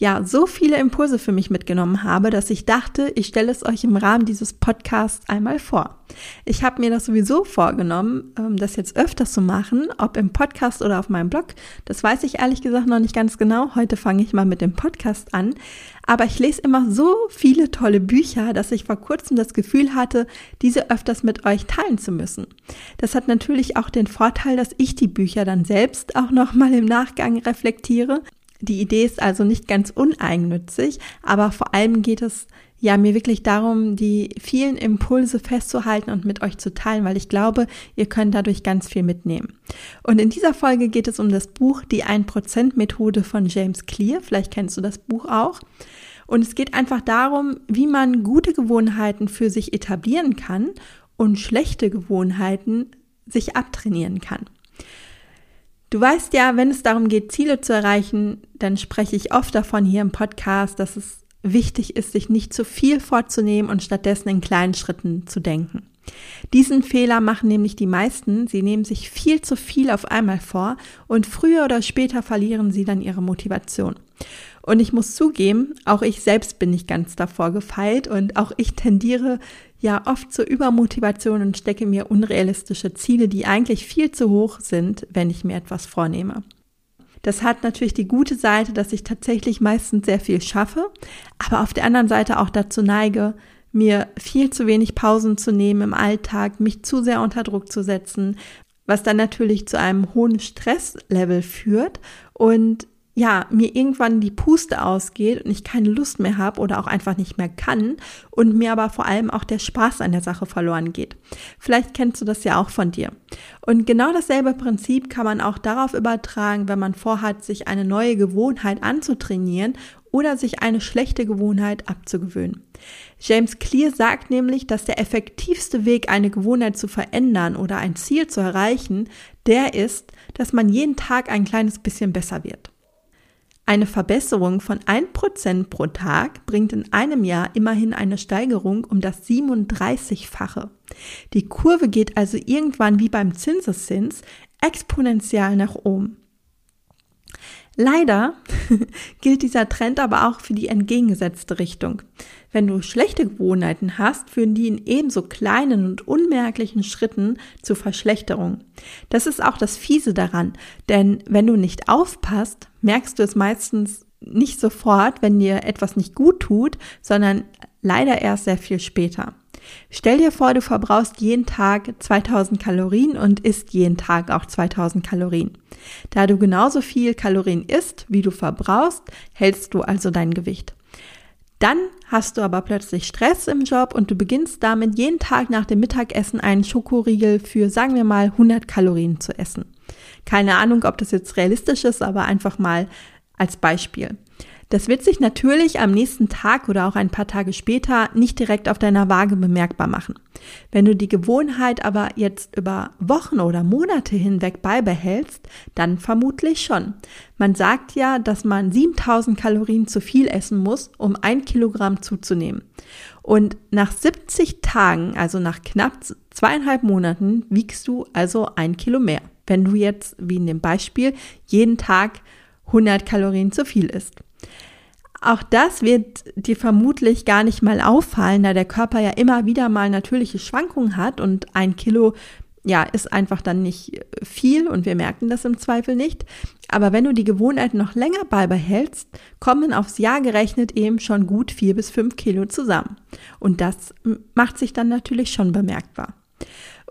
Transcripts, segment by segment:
ja so viele Impulse für mich mitgenommen habe, dass ich dachte, ich stelle es euch im Rahmen dieses Podcasts einmal vor. Ich habe mir das sowieso vorgenommen, ähm, das jetzt öfters zu machen, ob im Podcast oder auf meinem Blog. Das weiß ich ehrlich gesagt noch nicht ganz genau. Heute fange ich mal mit dem Podcast an. Aber ich lese immer so viele tolle Bücher, dass ich vor kurzem das Gefühl hatte, diese öfters mit euch teilen zu müssen. Das hat natürlich auch den Vorteil, dass ich die Bücher dann selbst auch noch mal im Nachgang reflektiere die Idee ist also nicht ganz uneigennützig, aber vor allem geht es ja mir wirklich darum, die vielen Impulse festzuhalten und mit euch zu teilen, weil ich glaube, ihr könnt dadurch ganz viel mitnehmen. Und in dieser Folge geht es um das Buch Die 1% Methode von James Clear. Vielleicht kennst du das Buch auch. Und es geht einfach darum, wie man gute Gewohnheiten für sich etablieren kann und schlechte Gewohnheiten sich abtrainieren kann. Du weißt ja, wenn es darum geht, Ziele zu erreichen, dann spreche ich oft davon hier im Podcast, dass es wichtig ist, sich nicht zu viel vorzunehmen und stattdessen in kleinen Schritten zu denken. Diesen Fehler machen nämlich die meisten. Sie nehmen sich viel zu viel auf einmal vor und früher oder später verlieren sie dann ihre Motivation. Und ich muss zugeben, auch ich selbst bin nicht ganz davor gefeilt und auch ich tendiere ja oft zur Übermotivation und stecke mir unrealistische Ziele, die eigentlich viel zu hoch sind, wenn ich mir etwas vornehme. Das hat natürlich die gute Seite, dass ich tatsächlich meistens sehr viel schaffe, aber auf der anderen Seite auch dazu neige, mir viel zu wenig Pausen zu nehmen im Alltag, mich zu sehr unter Druck zu setzen, was dann natürlich zu einem hohen Stresslevel führt und ja, mir irgendwann die Puste ausgeht und ich keine Lust mehr habe oder auch einfach nicht mehr kann und mir aber vor allem auch der Spaß an der Sache verloren geht. Vielleicht kennst du das ja auch von dir. Und genau dasselbe Prinzip kann man auch darauf übertragen, wenn man vorhat, sich eine neue Gewohnheit anzutrainieren oder sich eine schlechte Gewohnheit abzugewöhnen. James Clear sagt nämlich, dass der effektivste Weg, eine Gewohnheit zu verändern oder ein Ziel zu erreichen, der ist, dass man jeden Tag ein kleines bisschen besser wird. Eine Verbesserung von 1% pro Tag bringt in einem Jahr immerhin eine Steigerung um das 37-fache. Die Kurve geht also irgendwann wie beim Zinseszins exponentiell nach oben. Leider gilt dieser Trend aber auch für die entgegengesetzte Richtung. Wenn du schlechte Gewohnheiten hast, führen die in ebenso kleinen und unmerklichen Schritten zu Verschlechterung. Das ist auch das Fiese daran, denn wenn du nicht aufpasst, merkst du es meistens nicht sofort, wenn dir etwas nicht gut tut, sondern leider erst sehr viel später. Stell dir vor, du verbrauchst jeden Tag 2000 Kalorien und isst jeden Tag auch 2000 Kalorien. Da du genauso viel Kalorien isst, wie du verbrauchst, hältst du also dein Gewicht. Dann hast du aber plötzlich Stress im Job und du beginnst damit jeden Tag nach dem Mittagessen einen Schokoriegel für, sagen wir mal, 100 Kalorien zu essen. Keine Ahnung, ob das jetzt realistisch ist, aber einfach mal als Beispiel. Das wird sich natürlich am nächsten Tag oder auch ein paar Tage später nicht direkt auf deiner Waage bemerkbar machen. Wenn du die Gewohnheit aber jetzt über Wochen oder Monate hinweg beibehältst, dann vermutlich schon. Man sagt ja, dass man 7000 Kalorien zu viel essen muss, um ein Kilogramm zuzunehmen. Und nach 70 Tagen, also nach knapp zweieinhalb Monaten, wiegst du also ein Kilo mehr. Wenn du jetzt, wie in dem Beispiel, jeden Tag 100 Kalorien zu viel isst. Auch das wird dir vermutlich gar nicht mal auffallen, da der Körper ja immer wieder mal natürliche Schwankungen hat und ein Kilo ja, ist einfach dann nicht viel und wir merken das im Zweifel nicht. Aber wenn du die Gewohnheit noch länger beibehältst, kommen aufs Jahr gerechnet eben schon gut vier bis fünf Kilo zusammen. Und das macht sich dann natürlich schon bemerkbar.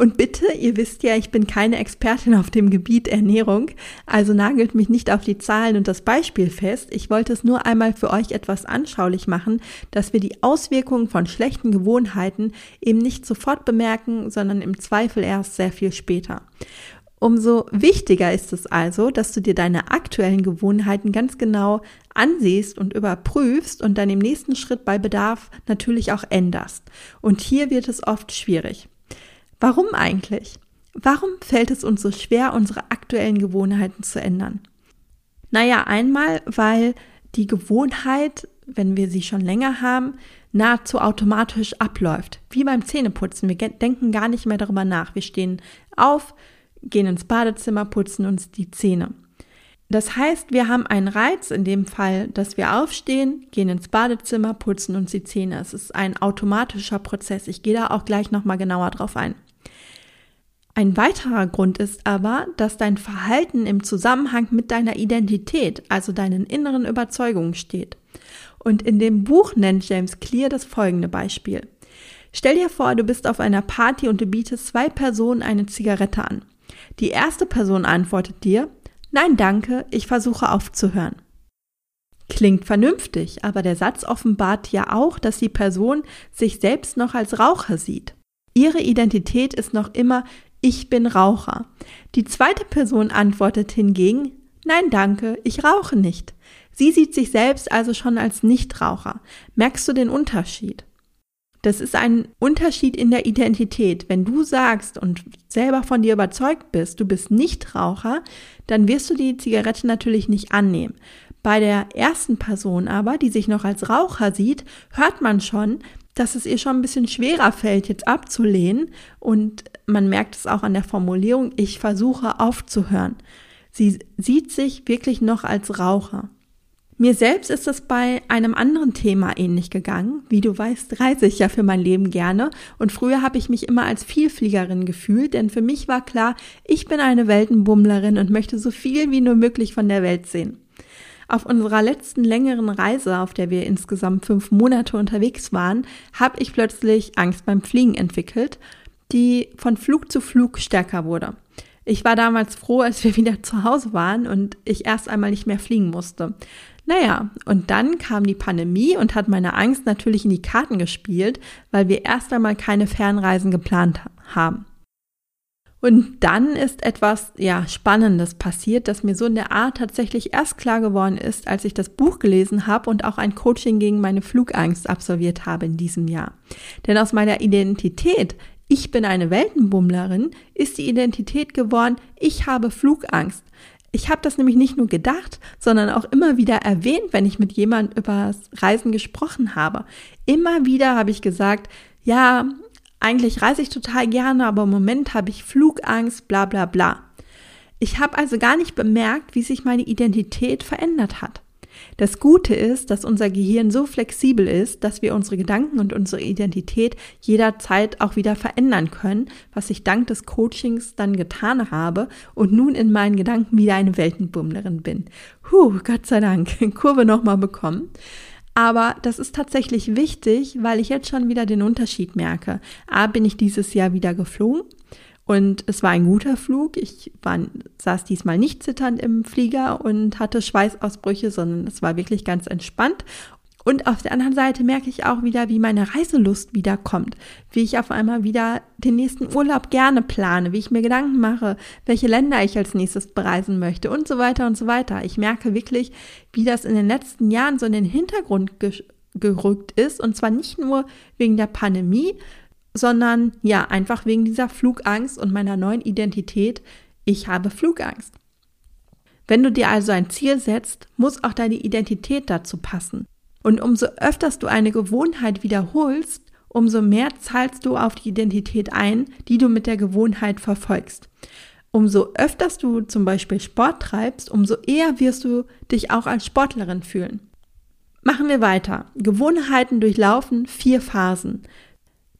Und bitte, ihr wisst ja, ich bin keine Expertin auf dem Gebiet Ernährung, also nagelt mich nicht auf die Zahlen und das Beispiel fest. Ich wollte es nur einmal für euch etwas anschaulich machen, dass wir die Auswirkungen von schlechten Gewohnheiten eben nicht sofort bemerken, sondern im Zweifel erst sehr viel später. Umso wichtiger ist es also, dass du dir deine aktuellen Gewohnheiten ganz genau ansiehst und überprüfst und dann im nächsten Schritt bei Bedarf natürlich auch änderst. Und hier wird es oft schwierig. Warum eigentlich? Warum fällt es uns so schwer, unsere aktuellen Gewohnheiten zu ändern? Naja, einmal, weil die Gewohnheit, wenn wir sie schon länger haben, nahezu automatisch abläuft. Wie beim Zähneputzen. Wir denken gar nicht mehr darüber nach. Wir stehen auf, gehen ins Badezimmer, putzen uns die Zähne. Das heißt, wir haben einen Reiz, in dem Fall, dass wir aufstehen, gehen ins Badezimmer, putzen uns die Zähne. Es ist ein automatischer Prozess. Ich gehe da auch gleich nochmal genauer drauf ein. Ein weiterer Grund ist aber, dass dein Verhalten im Zusammenhang mit deiner Identität, also deinen inneren Überzeugungen steht. Und in dem Buch nennt James Clear das folgende Beispiel. Stell dir vor, du bist auf einer Party und du bietest zwei Personen eine Zigarette an. Die erste Person antwortet dir, Nein, danke, ich versuche aufzuhören. Klingt vernünftig, aber der Satz offenbart ja auch, dass die Person sich selbst noch als Raucher sieht. Ihre Identität ist noch immer ich bin Raucher. Die zweite Person antwortet hingegen Nein, danke, ich rauche nicht. Sie sieht sich selbst also schon als Nichtraucher. Merkst du den Unterschied? Das ist ein Unterschied in der Identität. Wenn du sagst und selber von dir überzeugt bist, du bist Nichtraucher, dann wirst du die Zigarette natürlich nicht annehmen. Bei der ersten Person aber, die sich noch als Raucher sieht, hört man schon, dass es ihr schon ein bisschen schwerer fällt, jetzt abzulehnen. Und man merkt es auch an der Formulierung, ich versuche aufzuhören. Sie sieht sich wirklich noch als Raucher. Mir selbst ist es bei einem anderen Thema ähnlich gegangen. Wie du weißt, reise ich ja für mein Leben gerne und früher habe ich mich immer als Vielfliegerin gefühlt, denn für mich war klar, ich bin eine Weltenbummlerin und möchte so viel wie nur möglich von der Welt sehen. Auf unserer letzten längeren Reise, auf der wir insgesamt fünf Monate unterwegs waren, habe ich plötzlich Angst beim Fliegen entwickelt, die von Flug zu Flug stärker wurde. Ich war damals froh, als wir wieder zu Hause waren und ich erst einmal nicht mehr fliegen musste. Naja, und dann kam die Pandemie und hat meine Angst natürlich in die Karten gespielt, weil wir erst einmal keine Fernreisen geplant haben. Und dann ist etwas, ja, Spannendes passiert, das mir so in der Art tatsächlich erst klar geworden ist, als ich das Buch gelesen habe und auch ein Coaching gegen meine Flugangst absolviert habe in diesem Jahr. Denn aus meiner Identität, ich bin eine Weltenbummlerin, ist die Identität geworden, ich habe Flugangst. Ich habe das nämlich nicht nur gedacht, sondern auch immer wieder erwähnt, wenn ich mit jemand über Reisen gesprochen habe. Immer wieder habe ich gesagt, ja, eigentlich reise ich total gerne, aber im Moment habe ich Flugangst, bla bla bla. Ich habe also gar nicht bemerkt, wie sich meine Identität verändert hat. Das Gute ist, dass unser Gehirn so flexibel ist, dass wir unsere Gedanken und unsere Identität jederzeit auch wieder verändern können, was ich dank des Coachings dann getan habe und nun in meinen Gedanken wieder eine Weltenbummlerin bin. Huh, Gott sei Dank, Kurve nochmal bekommen. Aber das ist tatsächlich wichtig, weil ich jetzt schon wieder den Unterschied merke. A, bin ich dieses Jahr wieder geflogen und es war ein guter Flug. Ich war, saß diesmal nicht zitternd im Flieger und hatte Schweißausbrüche, sondern es war wirklich ganz entspannt. Und auf der anderen Seite merke ich auch wieder, wie meine Reiselust wiederkommt, wie ich auf einmal wieder den nächsten Urlaub gerne plane, wie ich mir Gedanken mache, welche Länder ich als nächstes bereisen möchte und so weiter und so weiter. Ich merke wirklich, wie das in den letzten Jahren so in den Hintergrund gerückt ist und zwar nicht nur wegen der Pandemie, sondern ja, einfach wegen dieser Flugangst und meiner neuen Identität, ich habe Flugangst. Wenn du dir also ein Ziel setzt, muss auch deine Identität dazu passen. Und umso öfters du eine Gewohnheit wiederholst, umso mehr zahlst du auf die Identität ein, die du mit der Gewohnheit verfolgst. Umso öfters du zum Beispiel Sport treibst, umso eher wirst du dich auch als Sportlerin fühlen. Machen wir weiter. Gewohnheiten durchlaufen vier Phasen.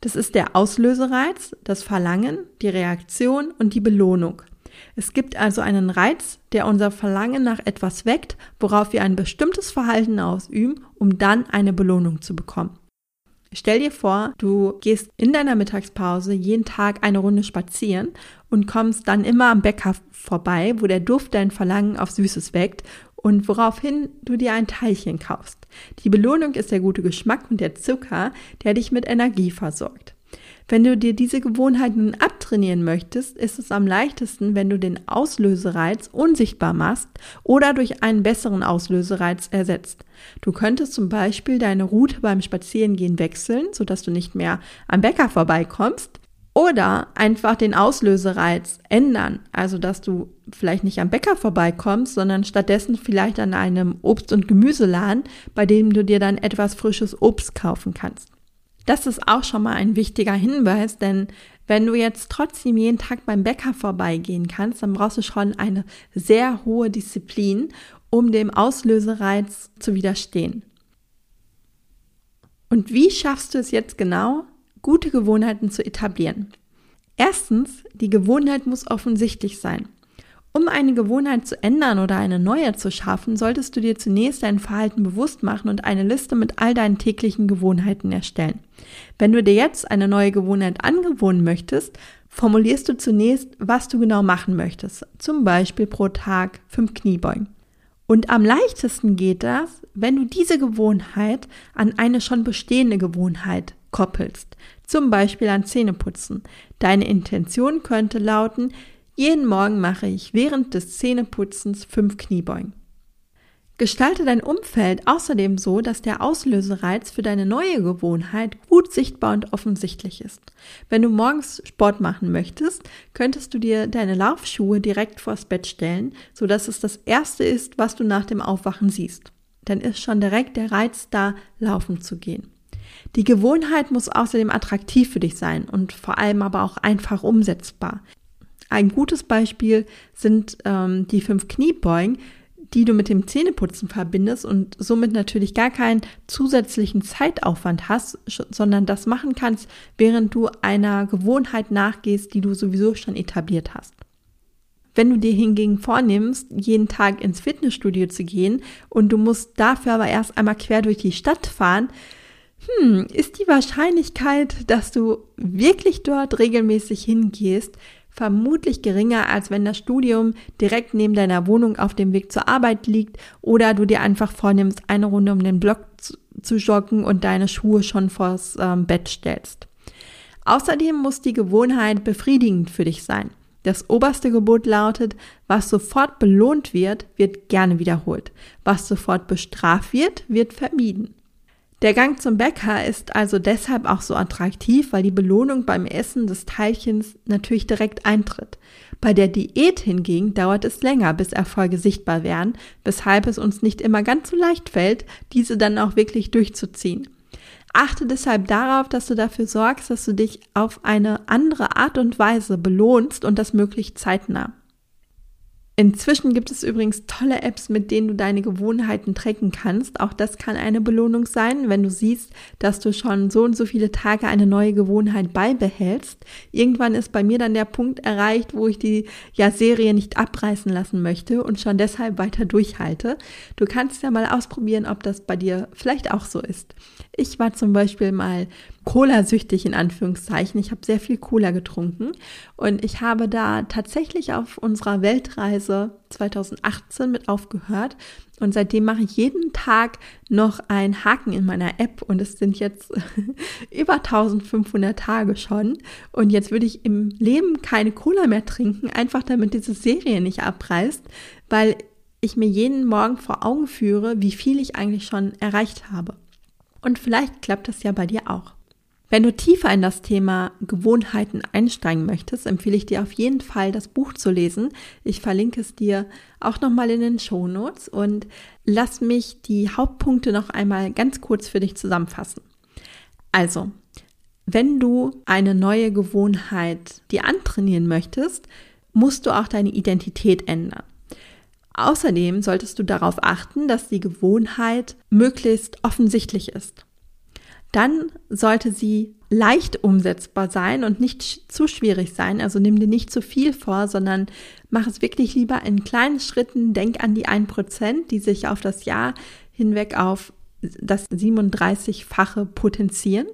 Das ist der Auslösereiz, das Verlangen, die Reaktion und die Belohnung. Es gibt also einen Reiz, der unser Verlangen nach etwas weckt, worauf wir ein bestimmtes Verhalten ausüben, um dann eine Belohnung zu bekommen. Stell dir vor, du gehst in deiner Mittagspause jeden Tag eine Runde spazieren und kommst dann immer am Bäcker vorbei, wo der Duft dein Verlangen auf Süßes weckt und woraufhin du dir ein Teilchen kaufst. Die Belohnung ist der gute Geschmack und der Zucker, der dich mit Energie versorgt. Wenn du dir diese Gewohnheit nun abtrainieren möchtest, ist es am leichtesten, wenn du den Auslösereiz unsichtbar machst oder durch einen besseren Auslösereiz ersetzt. Du könntest zum Beispiel deine Route beim Spazierengehen wechseln, sodass du nicht mehr am Bäcker vorbeikommst. Oder einfach den Auslösereiz ändern, also dass du vielleicht nicht am Bäcker vorbeikommst, sondern stattdessen vielleicht an einem Obst- und Gemüseladen, bei dem du dir dann etwas frisches Obst kaufen kannst. Das ist auch schon mal ein wichtiger Hinweis, denn wenn du jetzt trotzdem jeden Tag beim Bäcker vorbeigehen kannst, dann brauchst du schon eine sehr hohe Disziplin, um dem Auslösereiz zu widerstehen. Und wie schaffst du es jetzt genau, gute Gewohnheiten zu etablieren? Erstens, die Gewohnheit muss offensichtlich sein. Um eine Gewohnheit zu ändern oder eine neue zu schaffen, solltest du dir zunächst dein Verhalten bewusst machen und eine Liste mit all deinen täglichen Gewohnheiten erstellen. Wenn du dir jetzt eine neue Gewohnheit angewohnen möchtest, formulierst du zunächst, was du genau machen möchtest. Zum Beispiel pro Tag fünf Kniebeugen. Und am leichtesten geht das, wenn du diese Gewohnheit an eine schon bestehende Gewohnheit koppelst. Zum Beispiel an Zähneputzen. Deine Intention könnte lauten, jeden Morgen mache ich während des Zähneputzens fünf Kniebeugen. Gestalte dein Umfeld außerdem so, dass der Auslösereiz für deine neue Gewohnheit gut sichtbar und offensichtlich ist. Wenn du morgens Sport machen möchtest, könntest du dir deine Laufschuhe direkt vors Bett stellen, sodass es das erste ist, was du nach dem Aufwachen siehst. Dann ist schon direkt der Reiz da, laufen zu gehen. Die Gewohnheit muss außerdem attraktiv für dich sein und vor allem aber auch einfach umsetzbar. Ein gutes Beispiel sind ähm, die fünf Kniebeugen, die du mit dem Zähneputzen verbindest und somit natürlich gar keinen zusätzlichen Zeitaufwand hast, sondern das machen kannst, während du einer Gewohnheit nachgehst, die du sowieso schon etabliert hast. Wenn du dir hingegen vornimmst, jeden Tag ins Fitnessstudio zu gehen und du musst dafür aber erst einmal quer durch die Stadt fahren, hm, ist die Wahrscheinlichkeit, dass du wirklich dort regelmäßig hingehst, vermutlich geringer, als wenn das Studium direkt neben deiner Wohnung auf dem Weg zur Arbeit liegt oder du dir einfach vornimmst, eine Runde um den Block zu, joggen und deine Schuhe schon vors ähm, Bett stellst. Außerdem muss die Gewohnheit befriedigend für dich sein. Das oberste Gebot lautet, was sofort belohnt wird, wird gerne wiederholt. Was sofort bestraft wird, wird vermieden. Der Gang zum Bäcker ist also deshalb auch so attraktiv, weil die Belohnung beim Essen des Teilchens natürlich direkt eintritt. Bei der Diät hingegen dauert es länger, bis Erfolge sichtbar werden, weshalb es uns nicht immer ganz so leicht fällt, diese dann auch wirklich durchzuziehen. Achte deshalb darauf, dass du dafür sorgst, dass du dich auf eine andere Art und Weise belohnst und das möglichst zeitnah. Inzwischen gibt es übrigens tolle Apps, mit denen du deine Gewohnheiten tracken kannst. Auch das kann eine Belohnung sein, wenn du siehst, dass du schon so und so viele Tage eine neue Gewohnheit beibehältst. Irgendwann ist bei mir dann der Punkt erreicht, wo ich die ja, Serie nicht abreißen lassen möchte und schon deshalb weiter durchhalte. Du kannst ja mal ausprobieren, ob das bei dir vielleicht auch so ist. Ich war zum Beispiel mal Cola-süchtig in Anführungszeichen. Ich habe sehr viel Cola getrunken und ich habe da tatsächlich auf unserer Weltreise 2018 mit aufgehört und seitdem mache ich jeden Tag noch einen Haken in meiner App und es sind jetzt über 1500 Tage schon und jetzt würde ich im Leben keine Cola mehr trinken, einfach damit diese Serie nicht abreißt, weil ich mir jeden Morgen vor Augen führe, wie viel ich eigentlich schon erreicht habe. Und vielleicht klappt das ja bei dir auch. Wenn du tiefer in das Thema Gewohnheiten einsteigen möchtest, empfehle ich dir auf jeden Fall, das Buch zu lesen. Ich verlinke es dir auch nochmal in den Show Notes und lass mich die Hauptpunkte noch einmal ganz kurz für dich zusammenfassen. Also, wenn du eine neue Gewohnheit dir antrainieren möchtest, musst du auch deine Identität ändern. Außerdem solltest du darauf achten, dass die Gewohnheit möglichst offensichtlich ist dann sollte sie leicht umsetzbar sein und nicht zu schwierig sein. Also nimm dir nicht zu viel vor, sondern mach es wirklich lieber in kleinen Schritten. Denk an die 1%, die sich auf das Jahr hinweg auf das 37-fache potenzieren.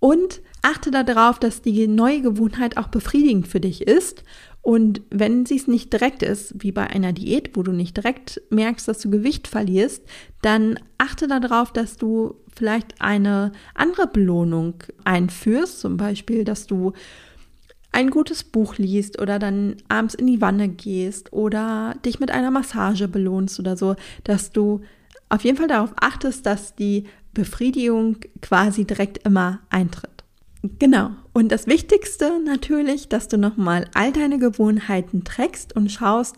Und achte darauf, dass die neue Gewohnheit auch befriedigend für dich ist und wenn sie es nicht direkt ist, wie bei einer Diät, wo du nicht direkt merkst, dass du Gewicht verlierst, dann achte darauf, dass du vielleicht eine andere Belohnung einführst, zum Beispiel, dass du ein gutes Buch liest oder dann abends in die Wanne gehst oder dich mit einer Massage belohnst oder so, dass du auf jeden Fall darauf achtest, dass die Befriedigung quasi direkt immer eintritt. Genau. Und das Wichtigste natürlich, dass du nochmal all deine Gewohnheiten trägst und schaust,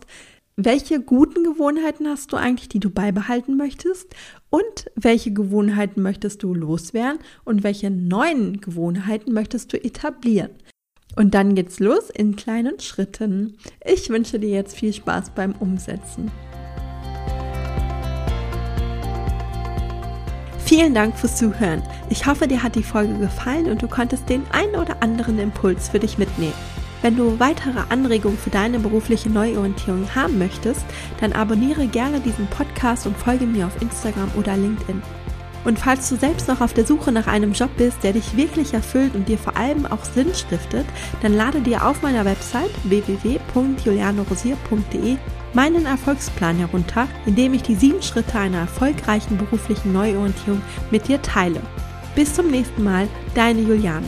welche guten Gewohnheiten hast du eigentlich, die du beibehalten möchtest und welche Gewohnheiten möchtest du loswerden und welche neuen Gewohnheiten möchtest du etablieren. Und dann geht's los in kleinen Schritten. Ich wünsche dir jetzt viel Spaß beim Umsetzen. Vielen Dank fürs Zuhören. Ich hoffe, dir hat die Folge gefallen und du konntest den einen oder anderen Impuls für dich mitnehmen. Wenn du weitere Anregungen für deine berufliche Neuorientierung haben möchtest, dann abonniere gerne diesen Podcast und folge mir auf Instagram oder LinkedIn. Und falls du selbst noch auf der Suche nach einem Job bist, der dich wirklich erfüllt und dir vor allem auch Sinn stiftet, dann lade dir auf meiner Website www.julianorosier.de meinen Erfolgsplan herunter, in dem ich die sieben Schritte einer erfolgreichen beruflichen Neuorientierung mit dir teile. Bis zum nächsten Mal, deine Juliane.